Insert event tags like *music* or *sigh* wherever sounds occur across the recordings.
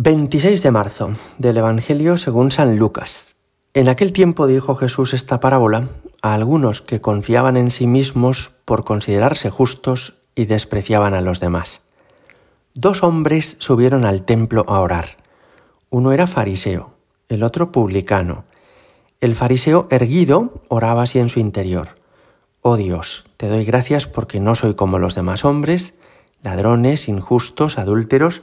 26 de marzo del Evangelio según San Lucas. En aquel tiempo dijo Jesús esta parábola a algunos que confiaban en sí mismos por considerarse justos y despreciaban a los demás. Dos hombres subieron al templo a orar. Uno era fariseo, el otro publicano. El fariseo erguido oraba así en su interior. Oh Dios, te doy gracias porque no soy como los demás hombres, ladrones, injustos, adúlteros,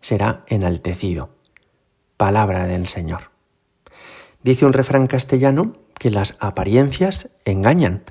será enaltecido. Palabra del Señor. Dice un refrán castellano que las apariencias engañan,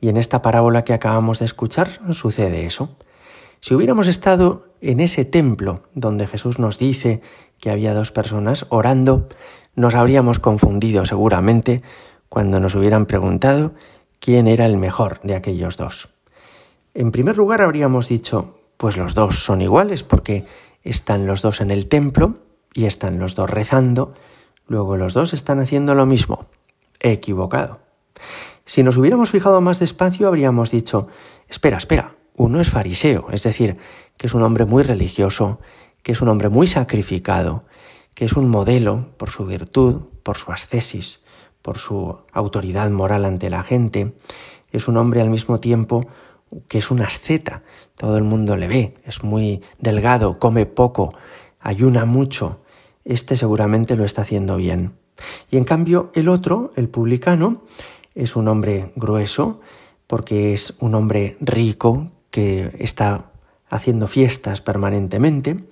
y en esta parábola que acabamos de escuchar sucede eso. Si hubiéramos estado en ese templo donde Jesús nos dice que había dos personas orando, nos habríamos confundido seguramente cuando nos hubieran preguntado quién era el mejor de aquellos dos. En primer lugar habríamos dicho, pues los dos son iguales porque están los dos en el templo y están los dos rezando, luego los dos están haciendo lo mismo. Equivocado. Si nos hubiéramos fijado más despacio, habríamos dicho, espera, espera, uno es fariseo, es decir, que es un hombre muy religioso, que es un hombre muy sacrificado, que es un modelo por su virtud, por su ascesis, por su autoridad moral ante la gente, es un hombre al mismo tiempo que es un asceta, todo el mundo le ve, es muy delgado, come poco, ayuna mucho, este seguramente lo está haciendo bien. Y en cambio el otro, el publicano, es un hombre grueso, porque es un hombre rico que está haciendo fiestas permanentemente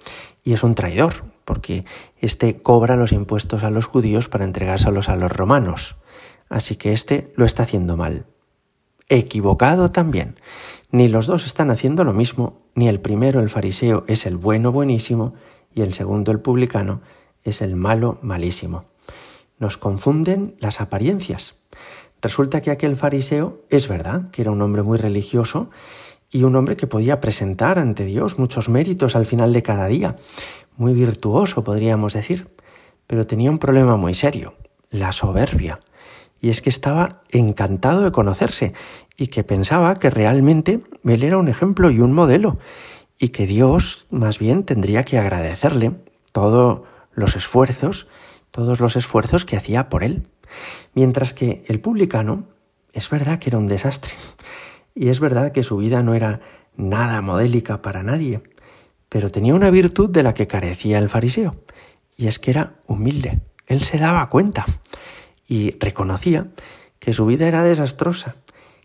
y es un traidor, porque éste cobra los impuestos a los judíos para entregárselos a los romanos. Así que éste lo está haciendo mal equivocado también. Ni los dos están haciendo lo mismo, ni el primero, el fariseo, es el bueno buenísimo, y el segundo, el publicano, es el malo malísimo. Nos confunden las apariencias. Resulta que aquel fariseo es verdad, que era un hombre muy religioso y un hombre que podía presentar ante Dios muchos méritos al final de cada día, muy virtuoso podríamos decir, pero tenía un problema muy serio, la soberbia y es que estaba encantado de conocerse y que pensaba que realmente él era un ejemplo y un modelo y que Dios más bien tendría que agradecerle todos los esfuerzos, todos los esfuerzos que hacía por él. Mientras que el publicano es verdad que era un desastre y es verdad que su vida no era nada modélica para nadie, pero tenía una virtud de la que carecía el fariseo y es que era humilde. Él se daba cuenta y reconocía que su vida era desastrosa,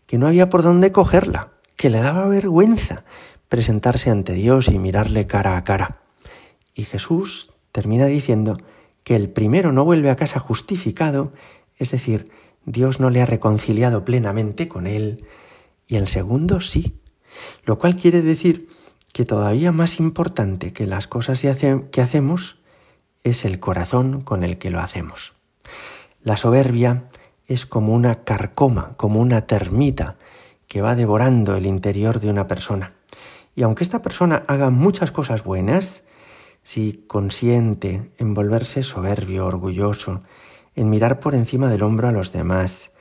que no había por dónde cogerla, que le daba vergüenza presentarse ante Dios y mirarle cara a cara. Y Jesús termina diciendo que el primero no vuelve a casa justificado, es decir, Dios no le ha reconciliado plenamente con él, y el segundo sí, lo cual quiere decir que todavía más importante que las cosas que hacemos es el corazón con el que lo hacemos. La soberbia es como una carcoma, como una termita que va devorando el interior de una persona. Y aunque esta persona haga muchas cosas buenas, si consiente en volverse soberbio, orgulloso, en mirar por encima del hombro a los demás,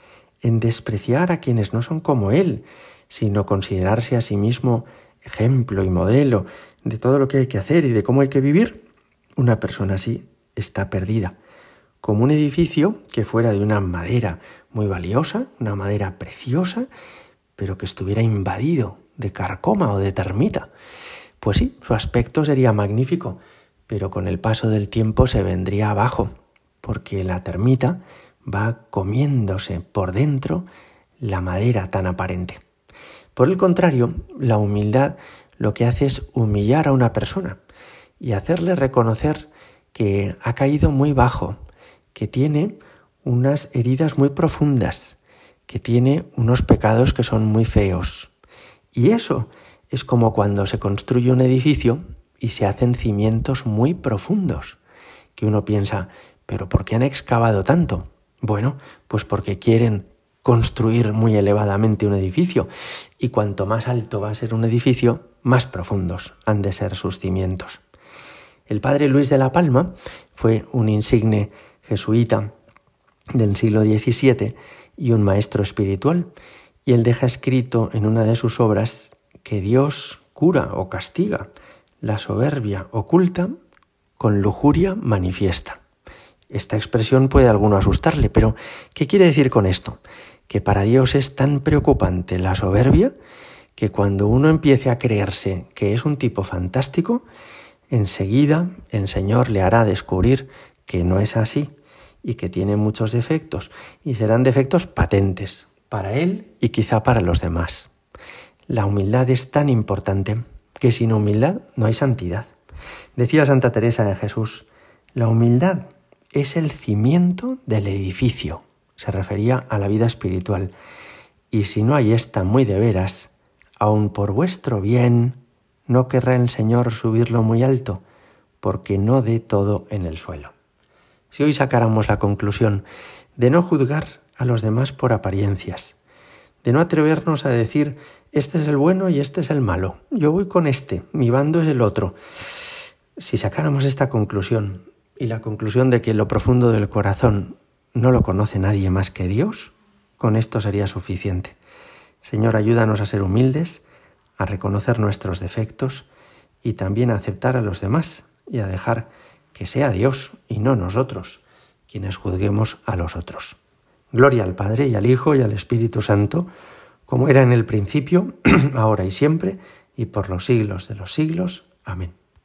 en despreciar a quienes no son como él, sino considerarse a sí mismo ejemplo y modelo de todo lo que hay que hacer y de cómo hay que vivir, una persona así está perdida como un edificio que fuera de una madera muy valiosa, una madera preciosa, pero que estuviera invadido de carcoma o de termita. Pues sí, su aspecto sería magnífico, pero con el paso del tiempo se vendría abajo, porque la termita va comiéndose por dentro la madera tan aparente. Por el contrario, la humildad lo que hace es humillar a una persona y hacerle reconocer que ha caído muy bajo, que tiene unas heridas muy profundas, que tiene unos pecados que son muy feos. Y eso es como cuando se construye un edificio y se hacen cimientos muy profundos, que uno piensa, pero ¿por qué han excavado tanto? Bueno, pues porque quieren construir muy elevadamente un edificio y cuanto más alto va a ser un edificio, más profundos han de ser sus cimientos. El padre Luis de la Palma fue un insigne jesuita del siglo XVII y un maestro espiritual, y él deja escrito en una de sus obras que Dios cura o castiga la soberbia oculta con lujuria manifiesta. Esta expresión puede a alguno asustarle, pero ¿qué quiere decir con esto? Que para Dios es tan preocupante la soberbia que cuando uno empiece a creerse que es un tipo fantástico, enseguida el Señor le hará descubrir que no es así y que tiene muchos defectos, y serán defectos patentes para él y quizá para los demás. La humildad es tan importante que sin humildad no hay santidad. Decía Santa Teresa de Jesús, la humildad es el cimiento del edificio. Se refería a la vida espiritual. Y si no hay esta muy de veras, aun por vuestro bien, no querrá el Señor subirlo muy alto, porque no dé todo en el suelo. Si hoy sacáramos la conclusión de no juzgar a los demás por apariencias, de no atrevernos a decir, este es el bueno y este es el malo, yo voy con este, mi bando es el otro. Si sacáramos esta conclusión y la conclusión de que lo profundo del corazón no lo conoce nadie más que Dios, con esto sería suficiente. Señor, ayúdanos a ser humildes, a reconocer nuestros defectos y también a aceptar a los demás y a dejar que sea Dios y no nosotros quienes juzguemos a los otros. Gloria al Padre y al Hijo y al Espíritu Santo, como era en el principio, *clears throat* ahora y siempre, y por los siglos de los siglos. Amén.